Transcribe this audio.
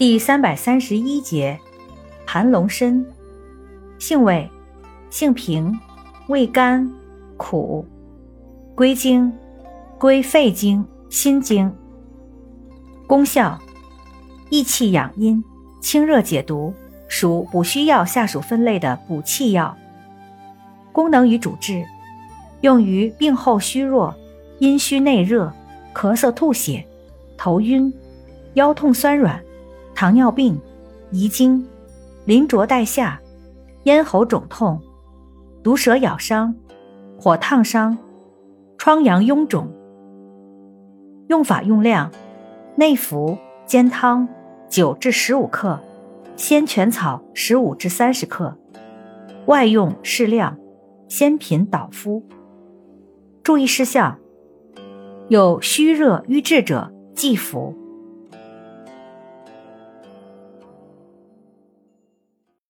第三百三十一节，盘龙参，性味，性平，味甘，苦，归经，归肺经、心经。功效，益气养阴，清热解毒，属补虚药下属分类的补气药。功能与主治，用于病后虚弱、阴虚内热、咳嗽吐血、头晕、腰痛酸软、糖尿病、遗精、淋浊带下、咽喉肿痛、毒蛇咬伤、火烫伤、疮疡臃肿。用法用量：内服煎汤九至十五克，鲜全草十五至三十克；外用适量。鲜品导敷。注意事项：有虚热瘀滞者忌服。